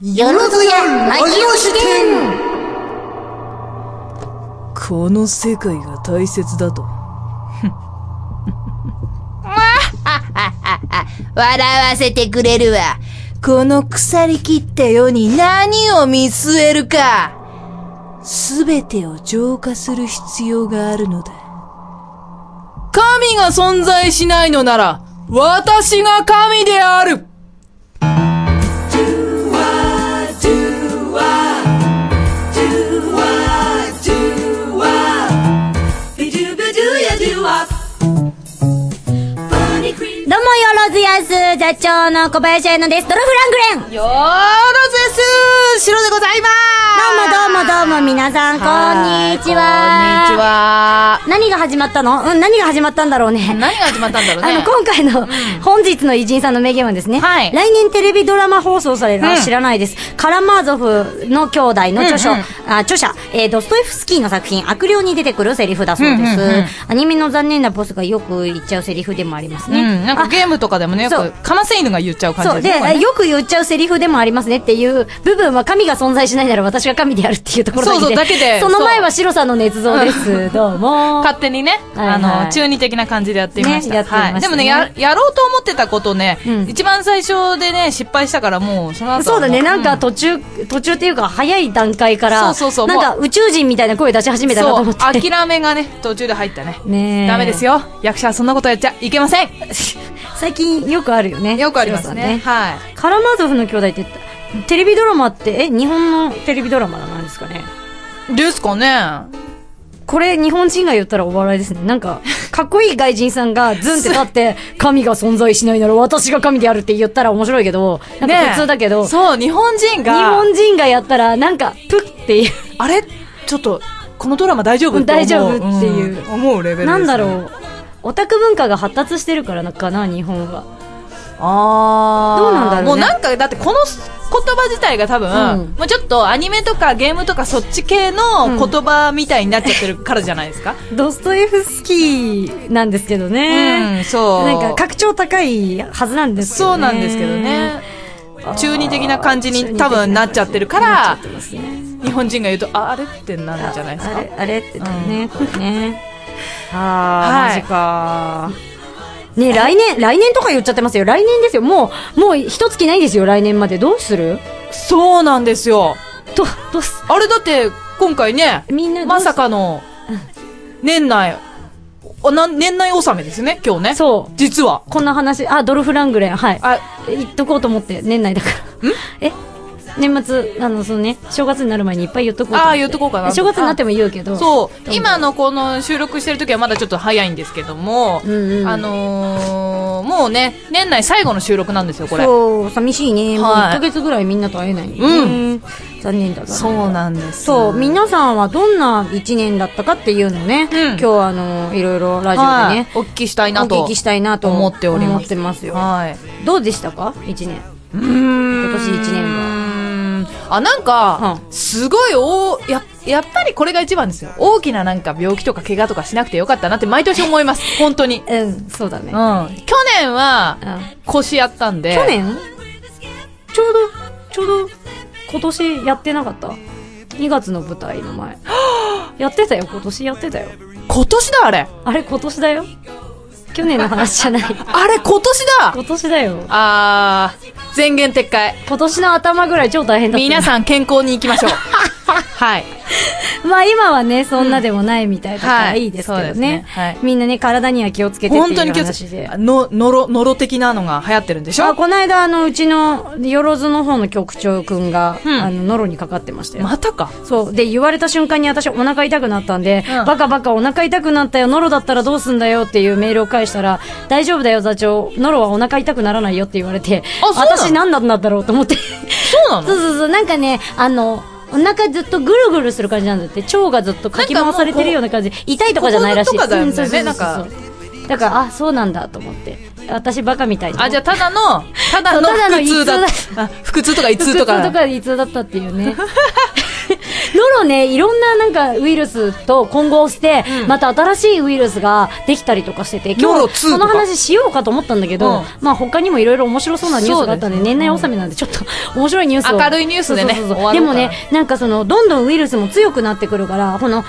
よろずやマジオ視点この世界が大切だと。笑わせてくれるわ。この腐りきった世に何を見据えるか。すべてを浄化する必要があるのだ。神が存在しないのなら、私が神である座長の小林彩乃です。ドルフラングレンよーろずです白でございまどうもどうもどうも皆さん、こんにちは。こんにちは。何が始まったの？うん、何が始まったんだろうね。何が始まったんだろうね。あの、今回の、本日の偉人さんの名言はですね、はい来年テレビドラマ放送される、あうん知らないです。カラマーゾフの兄弟の著書、うんうんあ著者、えードストエフスキーの作品、悪霊に出てくるセリフだそうです。うんうんうんアニメの残念なボスがよく言っちゃうセリフでもありますね。うん、なんかゲームとかでもね、よく、かませ犬が言っちゃう感じですね。ねよく言っちゃうセリフでもありますねっていう部分は神が存在しないなら私が神であるっていうところだけで。そうそうだけで その前は白さんの捏造です。どうも。勝手にね、あの、中二的な感じでやってみました。はい。でもね、や、やろうと思ってたことね、うん一番最初でね、失敗したからもう、その後そうだね、なんかう途中、途中っていうか早い段階から、そうそうそうなんか宇宙人みたいな声出し始めたなと思って。諦めがね、途中で入ったね。ねえダメですよ。役者はそんなことやっちゃいけません。最近よくあるよね。よくあります白ね。はカラマーゾフの兄弟って、テレビドラマって、え、日本のテレビドラマなんですかね？い。ですかね。これ日本人が言ったらお笑いですね。なんか、かっこいい外人さんがズンって立って、神が存在しないなら私が神であるって言ったら面白いけど、なんか普通だけど、そう、日本人日が、本人がやったら、なんか、プッっていう。あれ？ちょっと、このドラマ大丈夫？大丈夫っていううん思うレベルです、ね。なんだろう。オタク文化が発達してるからなかな、日本は。あーどうなんだろうねもうなんか、だってこの言葉自体が多分、うんもうちょっとアニメとかゲームとかそっち系の言葉みたいになっちゃってるからじゃないですか？ドストエフスキーなんですけどね。うん、そう。なんか格調高いはずなんですけどね。そうなんですけどね。中二的な感じに多分なっちゃってるからね日本人が言うとああれってなるんじゃないですか？あれ、ってね、ね。あー、はいマジかね来年、来年とか言っちゃってますよ。来年ですよ。もう、もう一月ないですよ、来年まで。どうする？そうなんですよど、どうす、あれだって今回ねみんなます？さかの年内おな年内納めですよね今日ねそう。実はこんな話、あ、ドルフラングレン、はい。あ言っとこうと思って、年内だから。え？年末、あの、そのね、正月になる前にいっぱい言っとこう。あー言っとこうかな正月になっても言うけど。そう。今のこの収録してる時はまだちょっと早いんですけども、うんうん。あのー、もうね年内最後の収録なんですよこれ。そう、寂しいね。もうはい1ヶ月ぐらいみんなと会えない。うん。残念だな。そうなんです。そう、皆さんはどんな一年だったかっていうのをね、うん。今日はあの、いろいろラジオではい。ね、お聞きしたいおなと聞きしたいなと思っております。ますよ。はい。どうでしたか？一年。今年一年はあなんか、うすごいおややっぱりこれが一番ですよ大きななんか病気とか怪我とかしなくてよかったなって毎年思います 本当にうん、そうだね。うん去年はうん腰やったんで去年？ちょうど、ちょうど、今年やってなかった ?2 月の舞台の前。やってたよ、今年やってたよ。今年だあれあれ、今年だよ。去年の話じゃない。あれ今年だ今年だよ。あー前言撤回今年の頭ぐらい超大変だった。皆さん健康に行きましょうはい。まあ今はね、そんなでもないみたいだからはい。いいですけどね。みんなね、体には気をつけてっていう本当に気をつけて。のノロノロ的なのが流行ってるんでしあ、ょこの間、あの、うちの、よろずの方の局長くんが、うん。あの、ノロにかかってましたよ。またか？そう。で、言われた瞬間に私お腹痛くなったんで、うん。バカバカお腹痛くなったよ、ノロだったらどうすんだよっていうメールを返したら、大丈夫だよ座長、ノロはお腹痛くならないよって言われて、あそうなの？私何なんだったろうと思って。そうなの？そうそうそう、なんかね、あの、お腹ずっとぐるぐるする感じなんだって、腸がずっとかき回されてるような感じ。痛いとかじゃないらしい。とかだよねうんそうそうそうなんかだから、あ、そうなんだと思って。私バカみたいあ、じゃあ、ただの、ただの腹痛だ腹痛とか胃痛とか。とか胃痛だったっていうね。ノロね、いろんななんかウイルスと混合して、また新しいウイルスができたりとかしてて、今ノロ2日その話しようかと思ったんだけど、うん。まあ他にもいろいろ面白そうなニュースがあったんで、年内納めなんでちょっと面白いニュースを。明るいニュースでねでもね、なんかその、どんどんウイルスも強くなってくるから、この、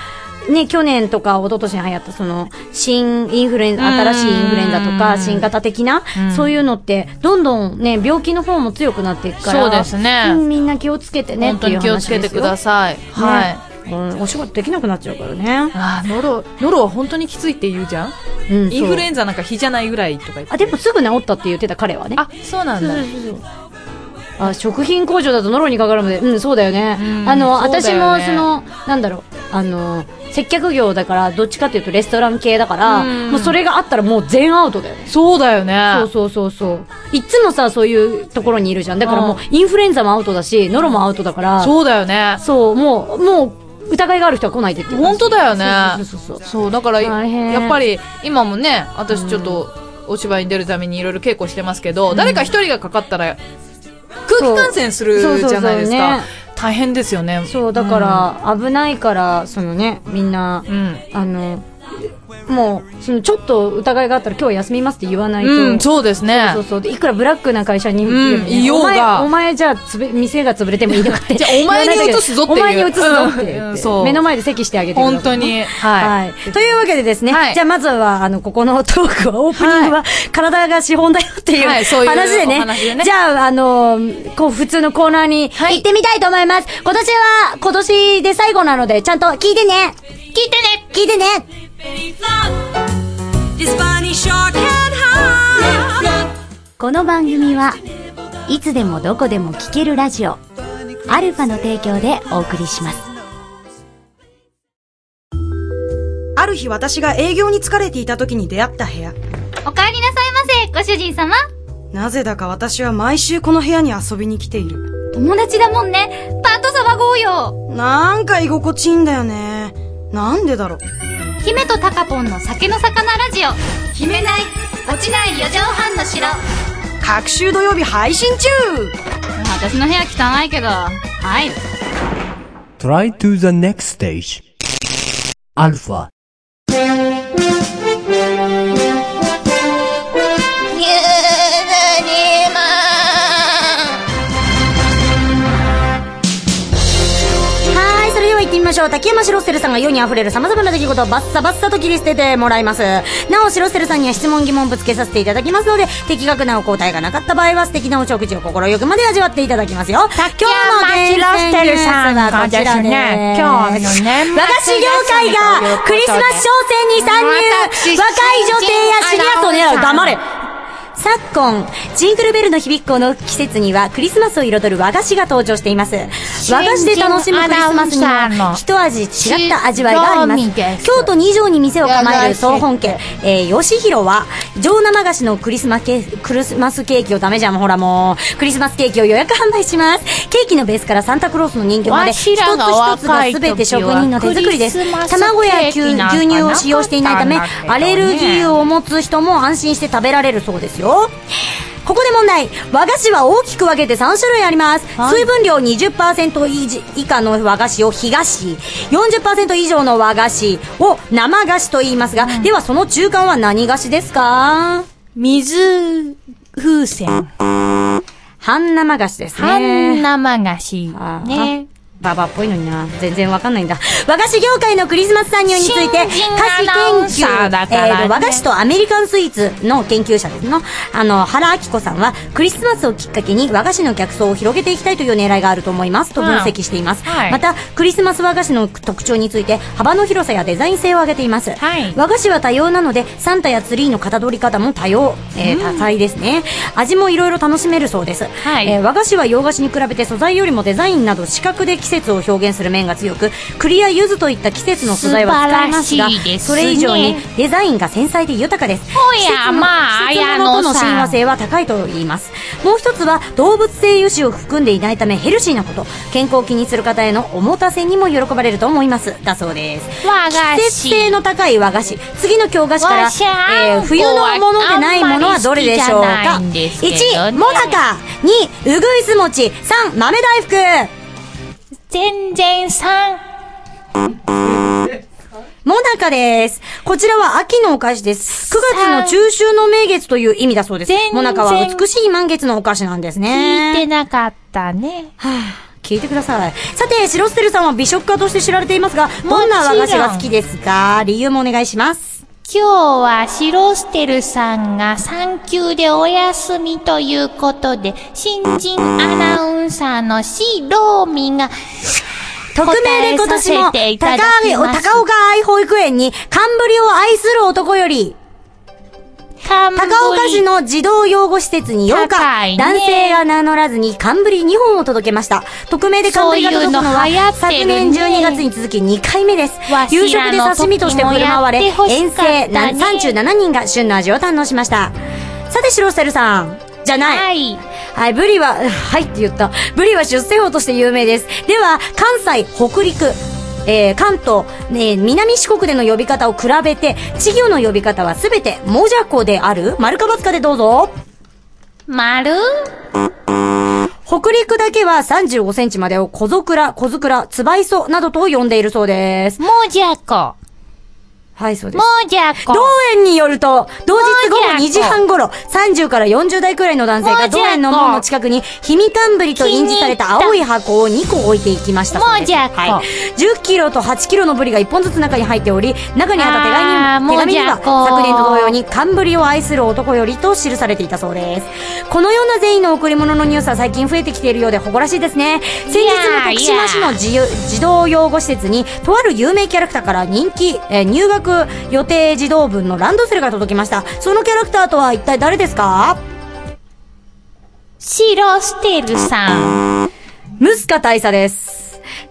ね、去年とか一昨年に流行ったその、新インフルエンザ、新しいインフルエンザとか、新型的な、そういうのって、どんどんね、病気の方も強くなっていくから、そうですねうんみんな気をつけてね本当に気をつけてください。はい。い。うん、お仕事できなくなっちゃうからね。あーノロ、ノロは本当にきついって言うじゃん？うん、インフルエンンザなんか日じゃないぐらいとか言って。あ、でもすぐ治ったって言ってた彼はね。あ、そうなんだ。あ、食品工場だとノロにかかるので、うん、そうだよね。うんあの、そうだ私も、その、なんだろう、あの、接客業だから、どっちかっていうとレストラン系だから、うんもうそれがあったらもう全アウトだよね。そうだよね。そうそうそうそう。いっつもさ、そういうところにいるじゃん。だからもう、インフルエンザもアウトだし、ノロもアウトだから、そうだよね。そう、もう、もう、疑いがある人は来ないでって本当だよね。そうそうそうそう。そう、だから、やっぱり、今もね、私ちょっと、お芝居に出るためにいろいろ稽古してますけど、誰か一人がかかったら、空気感染するじゃないですか。大変ですよね。そう、だから、危ないから、そのね、みんな、うん。あの、もう、そのちょっと疑いがあったら今日は休みますって言わないと。うん、そうですね。そうそうでいくらブラックな会社に、うんいようがお前、お前じゃあつぶ、店が潰れてもいいのかって。じゃあお前に移すぞっていうお前に移すぞってうんそう目の前で席してあげて。本当に。ははい。い。というわけでですね、はいじゃあまずは、あの、ここのトークは、オープニングは、体が資本だよっていうはいそういう話でね。お話でねじゃあ、あの、こう、普通のコーナーにはい行ってみたいと思います。今年は、今年で最後なので、ちゃんと聞いてね聞いてね聞いてねこの番組はいつでもどこでも聞けるラジオアルファの提供でお送りしますある日私が営業に疲れていた時に出会った部屋。お帰りなさいませ、ご主人様。なぜだか私は毎週この部屋に遊びに来ている。友達だもんね。パッと騒ごうよ。なんか居心地いいんだよね。なんでだろう。姫とタカポンの酒の魚ラジオ。決めない、落ちない四畳半の城。各週土曜日配信中私の部屋汚いけど、入る。Try to the next stage. Alpha. はい、そましょう。竹山シロッセルさんが世に溢れる様々な出来事をバッサバッサと切り捨ててもらいます。なお、シロッセルさんには質問疑問ぶつけさせていただきますので、的確なお答えがなかった場合は素敵なお食事を心よくまで味わっていただきますよ。今日の厳選ニュースはこちらです。今日の年末和菓子業界がクリスマス商戦に参入私若い女性やシニア層狙う黙れ昨今、ジングルベルの響くこの季節にはクリスマスを彩る和菓子が登場しています。和菓子で楽しむクリスマスにも一味違った味わいがあります。京都二条に店を構える総本家、えー、吉弘は、上生菓子のクリスマケクリスマスケーキをダメじゃん、ほらもう。クリスマスケーキを予約販売します。ケーキのベースからサンタクロースの人形まで、一つ一つが全て職人の手作りです。卵や牛牛乳を使用していないため、アレルギーを持つ人も安心して食べられるそうですよ。ここで問題。和菓子は大きく分けて3種類あります。水分量20%以じ以下の和菓子を干菓子、40%以上の和菓子を生菓子と言いますが、ではその中間は何菓子ですか？水風船。半生菓子ですね。半生菓子。ね。ババアっぽいのにな。全然わかんないんだ。和菓子業界のクリスマス参入について、菓子研究、ねえーと和菓子とアメリカンスイーツの研究者ですの、あの、原明子さんは、クリスマスをきっかけに和菓子の客層を広げていきたいという狙いがあると思います、と分析しています。はいまた、クリスマス和菓子の特徴について、幅の広さやデザイン性を挙げています。はい和菓子は多様なので、サンタやツリーの型取り方も多様、えー多彩ですね。味もいろいろ楽しめるそうです。はいえー和菓子は洋菓子に比べて素材よりもデザインなど視覚で季節を表現する面が強く栗や柚子といった季節の素材は使えますが素晴らしいですそねれ以上にデザインが繊細で豊かです。おやまあ季節の季節物との親和性は高いと言います。もう一つは動物性油脂を含んでいないためヘルシーなこと。健康を気にする方へのおもたせにも喜ばれると思います。だそうです。和菓季節性子。の高い和菓子。次の京菓子から、えー冬のものでないものはどれでしょうか？あんまり好きじゃないんですけどね。1もなか。2うぐいす餅。3豆大福全然さん。もなかです。こちらは秋のお菓子です。9月の中秋の名月という意味だそうですもなかは美しい満月のお菓子なんですね。聞いてなかったね。はあ、聞いてください。さて、シロステルさんは美食家として知られていますが、どんな和菓子が好きですか？理由もお願いします。今日はシロステルさんが産休でお休みということで、新人アナウンサーのシローミが、匿名で今年も、高きます。高岡愛保育園に、カンブリを愛する男より、高岡市の児童養護施設に8日、ね男性が名乗らずにカンブリ2本を届けました。匿名でカンブリが届くのは、昨年12月に続き2回目です夕食で刺身として振る舞われ、時もや遠征ねな37人が旬の味を堪能しました。さて、シロステルさん。じゃない。はい。はい、ブリは、はいって言った。ブリは出世魚として有名です。では、関西、北陸、えー、関東、ね、南四国での呼び方を比べて、稚魚の呼び方はすべて、もじゃこである？丸か×かでどうぞ。丸？北陸だけは35センチまでを小桜、小桜、つばいそなどと呼んでいるそうです。もじゃこ。はい、そうでもす。じゃこ。同園によると、同日午後もじゃこ2時半頃、30から40代くらいの男性が同園の門の近くに、ひみかんぶりと印字された青い箱を2個置いていきました。もじゃこはい。10キロと8キロのブリが1本ずつ中に入っており、中にあった手紙に手紙には、昨年と同様に、寒ブリを愛する男よりと記されていたそうです。このような善意の贈り物のニュースは最近増えてきているようで誇らしいですね。先日の徳島市の児児童養護施設に、とある有名キャラクターから人気、えー入学予定児童文のランドセルが届きました。そのキャラクターとは一体誰ですか？シロステルさん。ムスカ大佐です。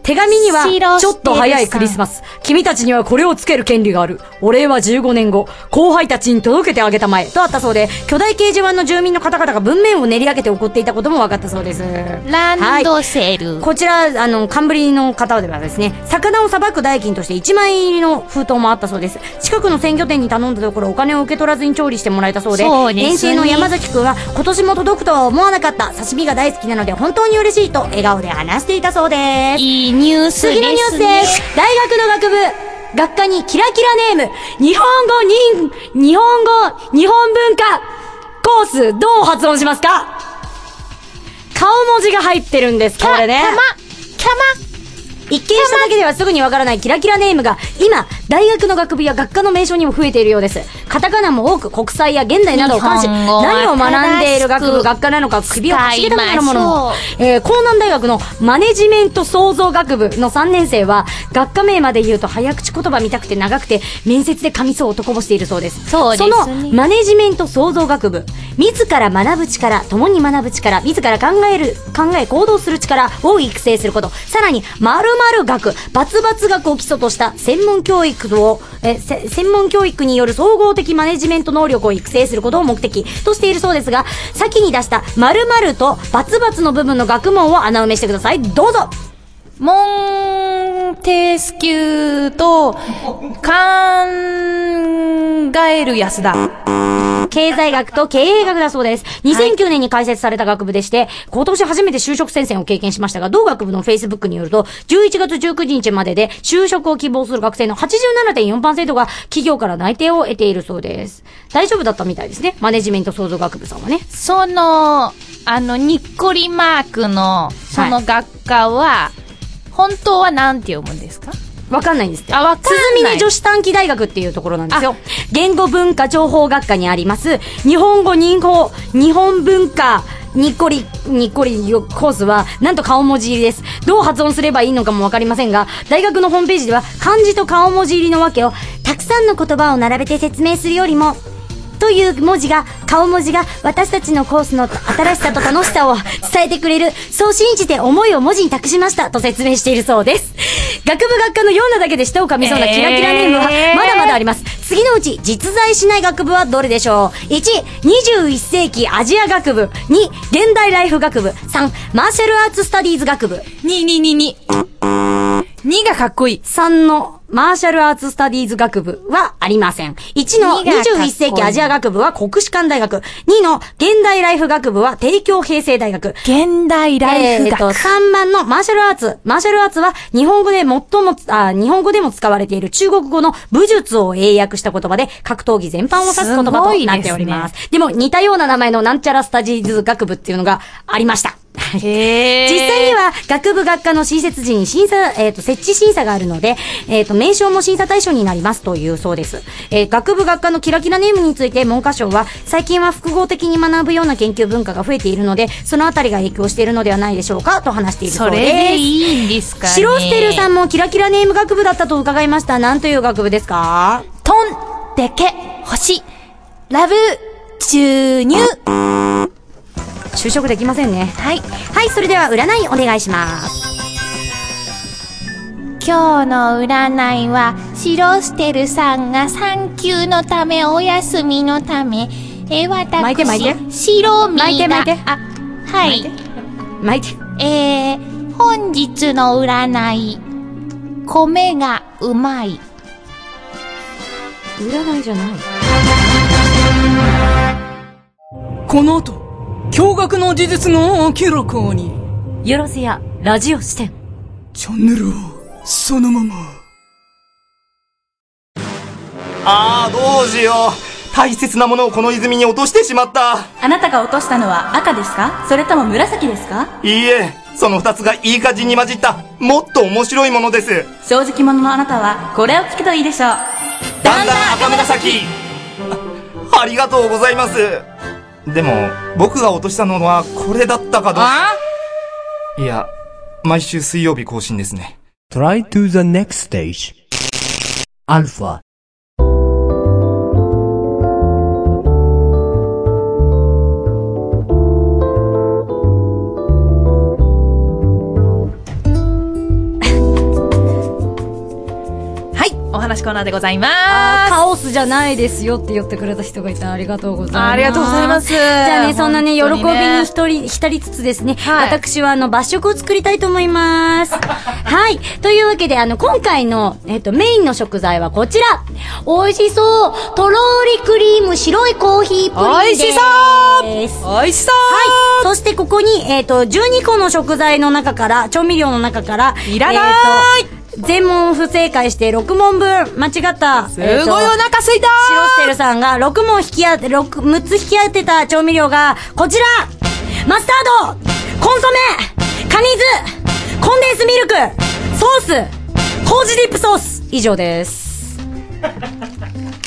手紙には、白ちょっと早いクリスマス。君たちにはこれをつける権利がある。お礼は15年後。後輩たちに届けてあげたまえ。とあったそうで、巨大掲示板の住民の方々が文面を練り上げて送っていたことも分かったそうです。ランドセル。こちら、あの、カンブリの方ではですね、魚をさばく代金として1万円入りの封筒もあったそうです。近くの鮮魚店に頼んだところお金を受け取らずに調理してもらえたそうで、そうねの山崎くんは今年も届くとは思わなかった。刺身が大好きなので本当に嬉しいと笑顔で話していたそうです。いいニュース。次のニュースです。大学の学部、学科にキラキラネーム、日本語人、日本語、日本文化、コース、どう発音しますか？顔文字が入ってるんです、これね。たま、たま。一見しただけではすぐにわからないキラキラネームが、今、大学の学部や学科の名称にも増えているようです。カタカナも多く国際や現代などを関し、何を学んでいる学部、学科なのか首をかしげたくなるものも。えー、江南大学のマネジメント創造学部の3年生は、学科名まで言うと早口言葉見たくて長くて、面接で噛みそう男もしているそうです。そうですねそのマネジメント創造学部、自ら学ぶ力、共に学ぶ力、自ら考える、考え行動する力を育成すること、さらに、〇〇学、バツバツ学を基礎とした専門教育を、え、専門教育による総合的マネジメント能力を育成することを目的としているそうですが、先に出した〇〇と××の部分の学問を穴埋めしてください。どうぞモンテスキューと、考える安田。経済学と経営学だそうです。2009年に開設された学部でして、今年初めて就職戦線を経験しましたが、同学部の Facebook によると、11月19日までで就職を希望する学生の87.4%が企業から内定を得ているそうです。大丈夫だったみたいですね。マネジメント創造学部さんはね。その、あの、にっこりマークの、その学科は、本当は何て読むんですか？わかんないんですって。あわかんない鈴峰女子短期大学っていうところなんですよ。言語文化情報学科にあります、日本語日本、日本文化、にっこり、にっこりコースは、なんと顔文字入りです。どう発音すればいいのかもわかりませんが、大学のホームページでは、漢字と顔文字入りのわけを、たくさんの言葉を並べて説明するよりも、という文字が、顔文字が私たちのコースの新しさと楽しさを伝えてくれる。そう信じて思いを文字に託しました。と説明しているそうです。学部学科のようなだけで舌を噛みそうなキラキラネームはえーまだまだあります。次のうち実在しない学部はどれでしょう ?1、21世紀アジア学部。2、現代ライフ学部。3、マーシャルアーツスタディーズ学部。に、に、に、に。にがかっこいい。3のマーシャルアーツスタディーズ学部はありません。1の二がかっこいい21世紀アジア学部は国士舘大学。2の現代ライフ学部は帝京平成大学。現代ライフえーと、学。3番のマーシャルアーツ。マーシャルアーツは日本語で最も、あ日本語でも使われている中国語の武術を英訳した言葉で格闘技全般を指す言葉となっております。でも似たような名前のなんちゃらスタジーズ学部っていうのがありました。へ 実際には、学部学科の新設時に審査、えっ、と、設置審査があるので、えっ、と、名称も審査対象になりますというそうです。えー学部学科のキラキラネームについて文科省は、最近は複合的に学ぶような研究文化が増えているので、そのあたりが影響しているのではないでしょうか、と話しているそそうです。れでいいんですかね。シロステルさんもキラキラネーム学部だったと伺いました。なんという学部ですか？トン、でけ、星、ラブ、注入。就職できませんね。はい。はい、それでは占いお願いします。今日の占いは、シロステルさんが産休のため、お休みのため、え、私、巻いて巻いてシロミが、巻いて巻いてあ、はい。巻いて。えー、本日の占い、米がうまい。占いじゃない。この後、驚愕の事実が明らかに。よろずや、ラジオ視点。チャンネルを、そのまま。ああ、どうしよう。大切なものをこの泉に落としてしまった。あなたが落としたのは赤ですか？それとも紫ですか？いいえ、その二つがいい感じに混じった、もっと面白いものです。正直者のあなたはこれを聞くといいでしょう。だんだん赤紫あありがとうございます。でも、僕が落としたのはこれだったかどうか。いや、毎週水曜日更新ですね。Try to the next stage. Alpha. はい、コーナーでございます。カオスじゃないですよって言ってくれた人がいてありがとうございます。ありがとうございますじゃあね、そんなね、喜びに一人、浸りつつですね、はい私はあの、抜食を作りたいと思います。はい。というわけで、あの、今回の、えっと、メインの食材はこちら。美味しそうとろーりクリーム白いコーヒープリンです。美味しそう美味しそうはい。そしてここに、えっ、と、12個の食材の中から、調味料の中から、いらないえーと全問不正解して6問分。間違った。すごい。お腹すいたシロステルさんが6問引き当て、6、6つ引き当てた調味料が、こちら。マスタード。コンソメ。カニ酢。コンデンスミルク。ソース。麹ディップソース。以上です。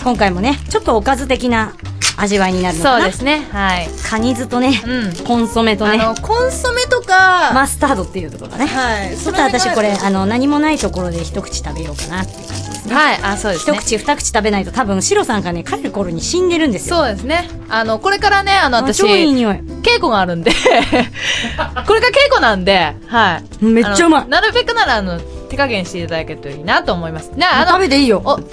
今回もね、ちょっとおかず的な味わいになるのかなそうですね。はい。カニ酢とね、うんコンソメとね、あの、コンソメとか、マスタードっていうところがね。はい。ちょっと私これ、あの、何もないところで一口食べようかなって感じですね。はい、あ、そうですね。一口二口食べないと多分シロさんがね、帰る頃に死んでるんですよ。そうですね。あの、これからね、あの、私、超いい匂い。稽古があるんで、これが稽古なんで、はい。めっちゃうまいなるべくなら、あの、手加減していただけるといいなと思います。じゃあ、あの、食べていいよ。お、お便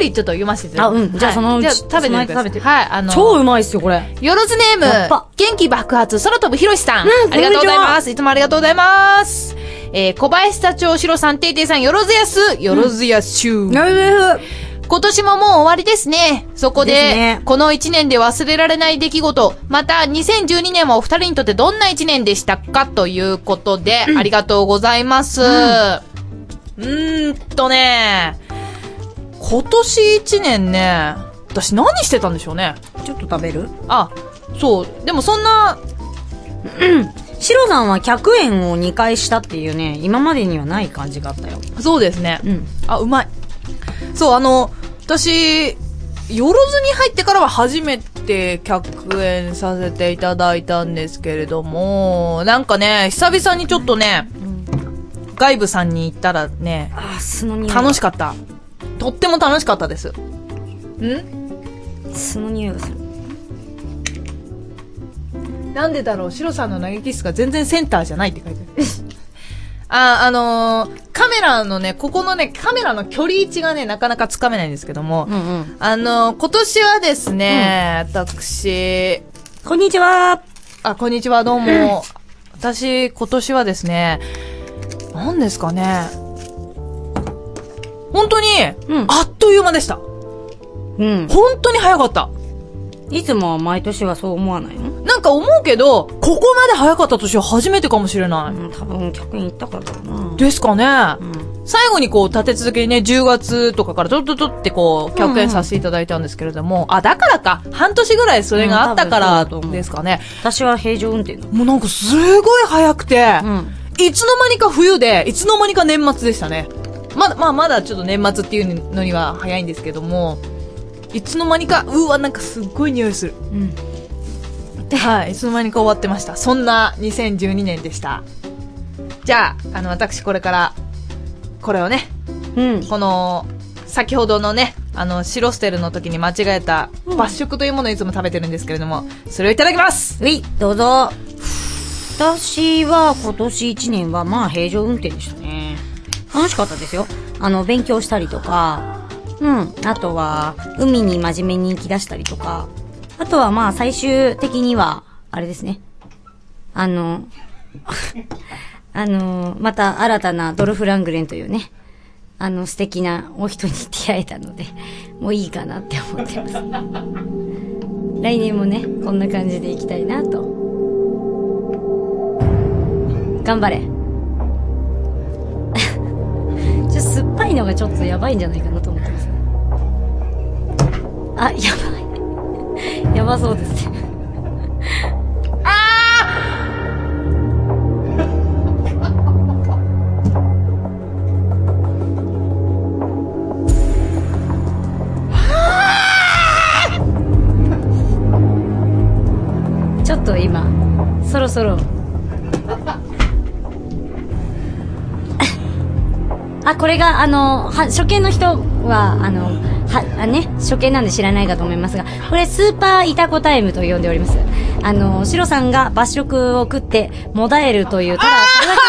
りちょっと読ませていただきますあうんじゃあそのうちはいじゃあ食べてみてくださいその間食べてはい、あの、超うまいっすよ、これ。よろずネーム元気爆発、空飛ぶひろしさん。うんありがとうございます。いつもありがとうございます。えー、小林社長、しろさん、ていていさん、よろずやす、よろずやしゅう。なるべ今年ももう終わりですね。そこで、ですねこの1年で忘れられない出来事、また2012年はお二人にとってどんな1年でしたか？ということで、ありがとうございます。うーんとね、今年1年ね、私何してたんでしょうね。ちょっと食べる？あ、そう。でもそんな、シロさんは100円を2回したっていうね、今までにはない感じがあったよ。そうですね。うん。あ、うまい。そう、あの、私、よろずに入ってからは初めて客演させていただいたんですけれども、なんかね、久々にちょっとね、外部さんに行ったらね、あの匂い。楽しかった。とっても楽しかったです。ん？素の匂いがする。なんでだろう、シロさんの投げキスが全然センターじゃないって書いてある。あ、あのーカメラのね、ここのね、カメラの距離位置がね、なかなかつかめないんですけども、うんうん。あのー今年はですね、私、こんにちは。あ、こんにちは、どうも。私、今年はですね、何ですかね。本当に、あっという間でした。うん。本当に早かった。いつもは毎年はそう思わないの？なんか思うけど、ここまで早かった年は初めてかもしれない。うん、多分客に行ったからだろうな。ですかね。最後にこう、立て続けにね、10月とかからドッドドってこう、客演させていただいたんですけれども、あ、だからか、半年ぐらいそれがあったからですかね。私は平常運転だ。もうなんかすごい早くて、いつの間にか冬で、いつの間にか年末でしたね。まだ、まあまだちょっと年末っていうのには早いんですけども、いつの間にか、うわ、なんかすっごい匂いする。はい、いつの間にか終わってました。そんな2012年でした。じゃあ、あの、私これから、これをね、この、先ほどのね、あの、白ステルの時に間違えた、抜食というものをいつも食べてるんですけれども、それをいただきますうい、どうぞ。私は今年1年はまあ平常運転でしたね。楽しかったですよ。あの、勉強したりとか、うん。あとは、海に真面目に行き出したりとか。あとはまあ最終的には、あれですね。あの、あの、また新たなドルフ・ラングレンというね、あの素敵なお人に出会えたので、もういいかなって思ってます。来年もね、こんな感じでいきたいなと。頑張れ。ちょっと酸っぱいのがちょっとやばいんじゃないかなと思ってます。あ、やばい。やばそうですね。ちょっと今、そろそろ。あ、これが、あの、は、初見の人は、あの、は、あね、初見なんで知らないかと思いますが、これスーパーイタコタイムと呼んでおります。あの、シロさんが抜食を食って、もだえるという、ただそれだけの、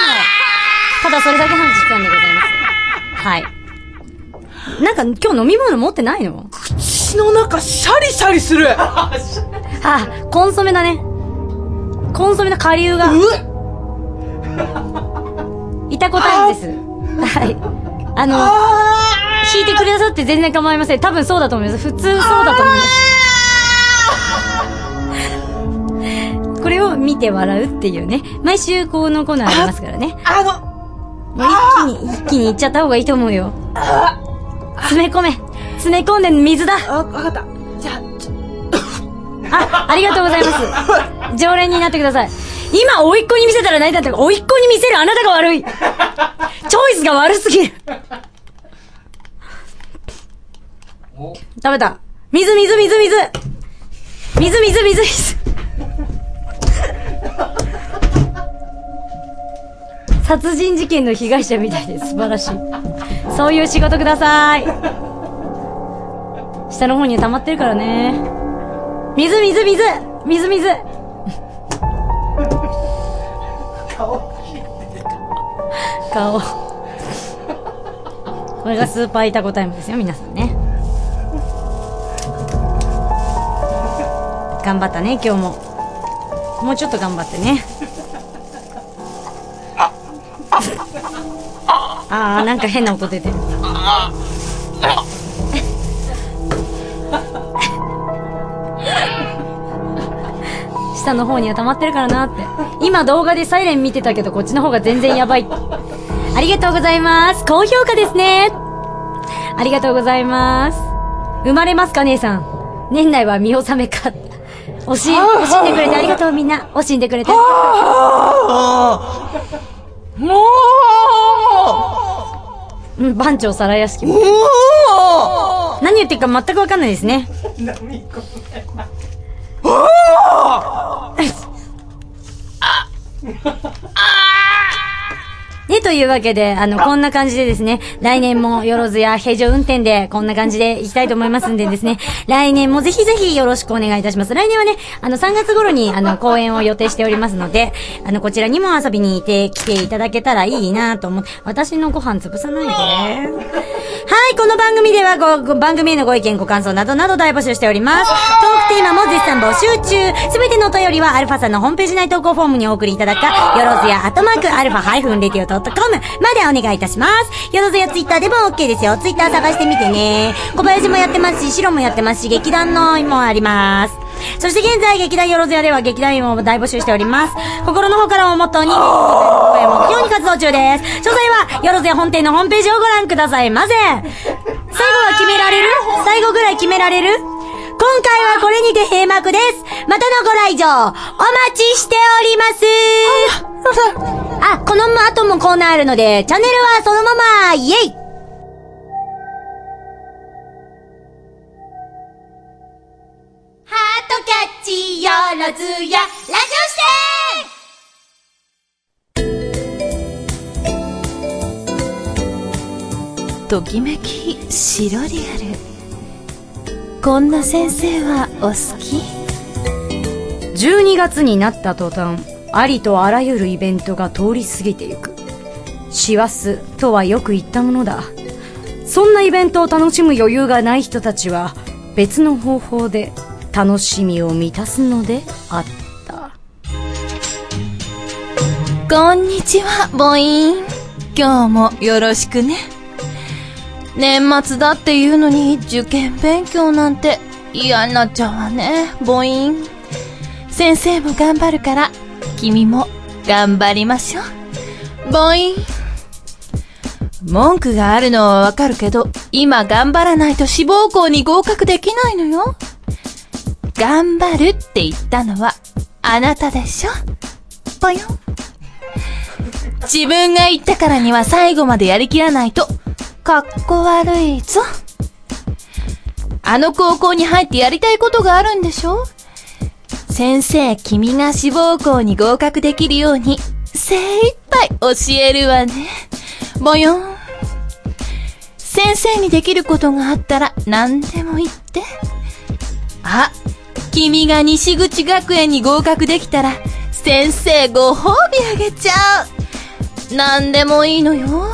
ただそれだけの時間でございます。はい。なんか今日飲み物持ってないの？口の中シャリシャリする あ、コンソメだね。コンソメの下流が。いたこタイムです。はい。あの、引いてくださって全然構いません。多分そうだと思います。普通そうだと思います。これを見て笑うっていうね。毎週このコーナーありますからね。あの、もう一気に、一気にいっちゃった方がいいと思うよ。詰め込め。詰め込んで水だ。あ、わかった。じゃあ、ありがとうございます。常連になってください。今、甥っ子に見せたら何だったか、甥っ子に見せるあなたが悪い。チョイスが悪すぎる。食べた。水、水、水、水。水、水、水、水。殺人事件の被害者みたいです。素晴らしい。そういう仕事ください。下の方に溜まってるからね。水、水、水水、水顔。これがスーパーイタコタイムですよ、皆さんね。頑張ったね、今日も。もうちょっと頑張ってね。ああ、なんか変な音出てる。下の方には溜まってるからなって。今動画でサイレン見てたけど、こっちの方が全然やばい。ありがとうございます。高評価ですね。ありがとうございます。生まれますか、姉さん。年内は見納めか。惜しい、惜しんでくれてありがとう、みんな。惜しんでくれて。もううん、番長皿屋敷も。何言ってるか全くわかんないですね。ね、というわけで、あの、こんな感じでですね、来年もよろずや平常運転でこんな感じでいきたいと思いますんでですね、来年もぜひぜひよろしくお願いいたします。来年はね、あの、3月頃に、あの、公演を予定しておりますので、あの、こちらにも遊びにいて、来ていただけたらいいなと思って、私のご飯潰さないで。はい、この番組ではご、ご番組へのご意見、ご感想などなど大募集しております。トークテーマも絶賛募集中。すべてのお便りは、アルファさんのホームページ内投稿フォームにお送りいただくか、よろずや、アットマーク、アルファハイフンレディオドットコムまでお願いいたします。よろずやツイッターでも OK ですよ。ツイッター探してみてね。小林もやってますし、シロもやってますし、劇団のもあります。そして現在、劇団よろずやでは劇団員を大募集しております。心の方からをモットーに、声を目標に活動中です。詳細は、よろずや本店のホームページをご覧くださいませ。最後は決められる？最後ぐらい決められる？今回はこれにて閉幕です。またのご来場、お待ちしております。あ、この後もコーナーあるので、チャンネルはそのまま、イェイトキャッチよろずや。ラジオして。ときめき白リアルこんな先生はお好き？12月になった途端ありとあらゆるイベントが通り過ぎてゆく。師走とはよく言ったものだ。そんなイベントを楽しむ余裕がない人たちは別の方法で楽しみを満たすのであった。こんにちはボイン。今日もよろしくね。年末だっていうのに受験勉強なんて嫌になっちゃうわねボイン。先生も頑張るから君も頑張りましょう。ボイン。文句があるのはわかるけど今頑張らないと志望校に合格できないのよ。頑張るって言ったのはあなたでしょ？ぽよ。ん自分が言ったからには最後までやりきらないとかっこ悪いぞ。あの高校に入ってやりたいことがあるんでしょ？先生君が志望校に合格できるように精一杯教えるわね。ぼよ。ん先生にできることがあったら何でも言って。あ君が西口学園に合格できたら先生ご褒美あげちゃう。何でもいいのよ。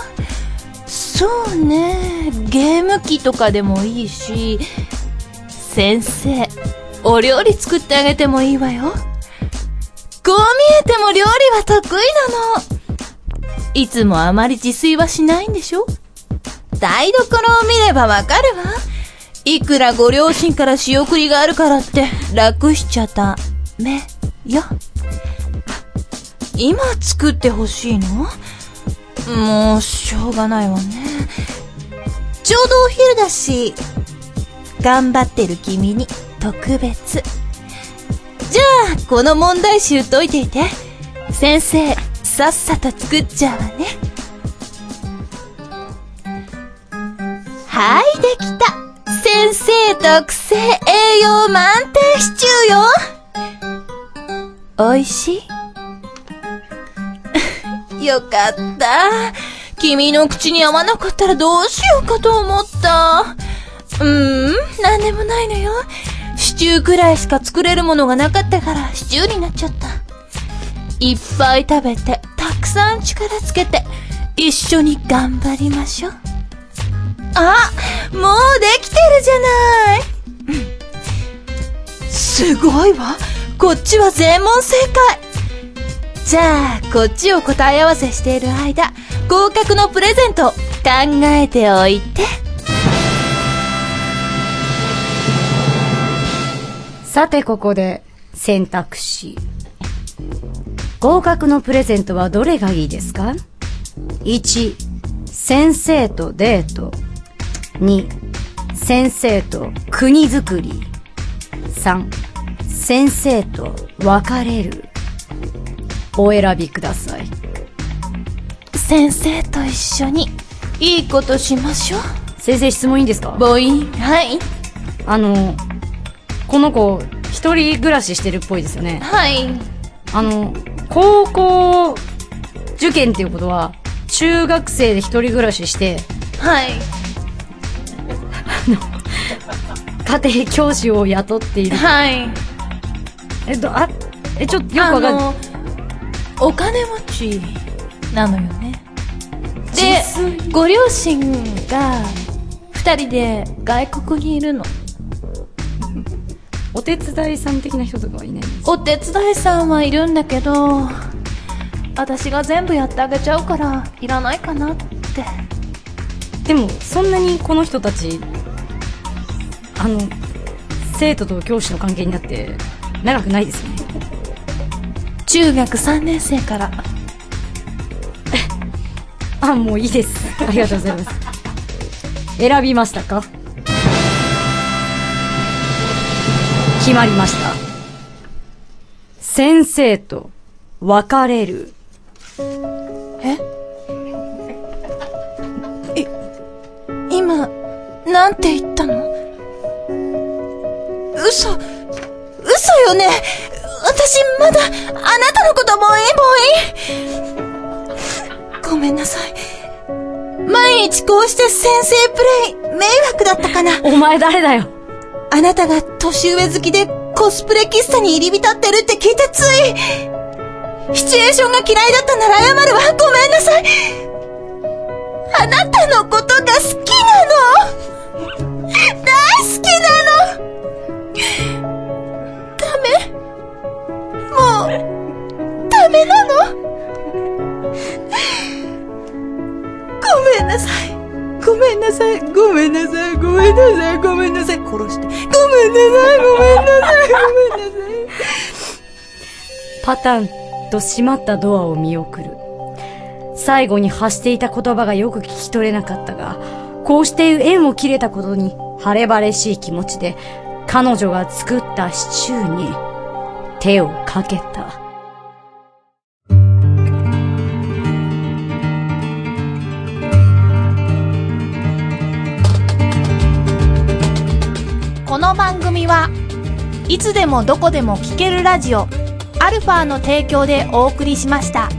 そうね。ゲーム機とかでもいいし先生お料理作ってあげてもいいわよ。こう見えても料理は得意なの。いつもあまり自炊はしないんでしょ？台所を見ればわかるわ。いくらご両親から仕送りがあるからって楽しちゃダメよ。今作ってほしいの？もうしょうがないわね。ちょうどお昼だし頑張ってる君に特別。じゃあこの問題集解いていて。先生さっさと作っちゃうわね。はいできた。特製栄養満点シチューよおいしい？よかった。君の口に合わなかったらどうしようかと思った。うーん、なんでもないのよ。シチューくらいしか作れるものがなかったからシチューになっちゃった。いっぱい食べて、たくさん力つけて、一緒に頑張りましょう。あ、もうできてるじゃない。すごいわ。こっちは全問正解。じゃあ、こっちを答え合わせしている間、合格のプレゼント、考えておいて。さてここで選択肢。合格のプレゼントはどれがいいですか ?1、先生とデート。2、先生と国づくり。3、先生と別れる。お選びください。先生と一緒に、いいことしましょう。先生質問いいんですか？ボイン、はい。あの、この子、一人暮らししてるっぽいですよね。はい。あの、高校受験っていうことは、中学生で一人暮らしして、はい。家庭教師を雇っている。はい。えっと、あ、え、ちょっとよくわかんない。お金持ちなのよね。で、ご両親が二人で外国にいるの。お手伝いさん的な人とかはいないんですお手伝いさんはいるんだけど、私が全部やってあげちゃうから、いらないかなって。でもそんなにこの人たちあの生徒と教師の関係になって長くないですよね。中学3年生から。あもういいです。ありがとうございます。選びましたか？決まりました。先生と別れる。え？い、今、なんて言ったの？嘘、嘘よね私まだ、あなたのこともういいもういいごめんなさい。毎日こうして先生プレイ、迷惑だったかなお前誰だよあなたが年上好きでコスプレ喫茶に入り浸ってるって聞いてつい、シチュエーションが嫌いだったなら謝るわ。ごめんなさい。あなたのことが好きなめんなさい。ごめんなさい。ごめんなさい。殺して。ごめんなさい。ごめんなさい。ごめんなさい。パタンと閉まったドアを見送る。最後に発していた言葉がよく聞き取れなかったが、こうして縁を切れたことに晴れ晴れしい気持ちで、彼女が作ったシチューに手をかけた。いつでもどこでも聴けるラジオアルファの提供でお送りしました。